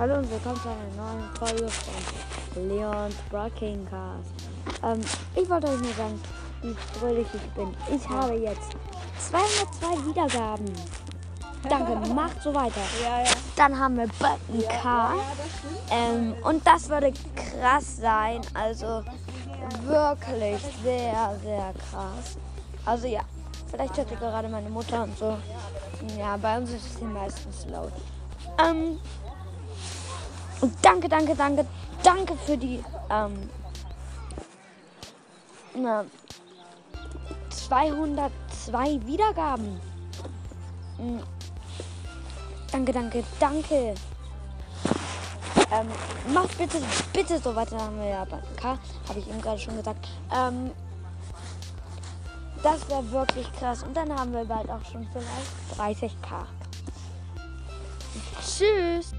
Hallo und willkommen zu einer neuen Folge von Leons Broadcast. Ähm, ich wollte euch nur sagen, wie fröhlich ich bin. Ich habe jetzt 202 Wiedergaben. Danke, macht so weiter. Ja, ja. Dann haben wir Button K. Ähm, und das würde krass sein. Also wirklich sehr, sehr krass. Also ja, vielleicht hört ihr gerade meine Mutter und so. Ja, bei uns ist es meistens laut. Ähm, und danke, danke, danke, danke für die ähm, na, 202 Wiedergaben. Mm. Danke, danke, danke. Ähm, macht bitte, bitte so weiter. Dann haben wir ja bei K, habe ich eben gerade schon gesagt. Ähm, das wäre wirklich krass. Und dann haben wir bald auch schon vielleicht 30k. Tschüss.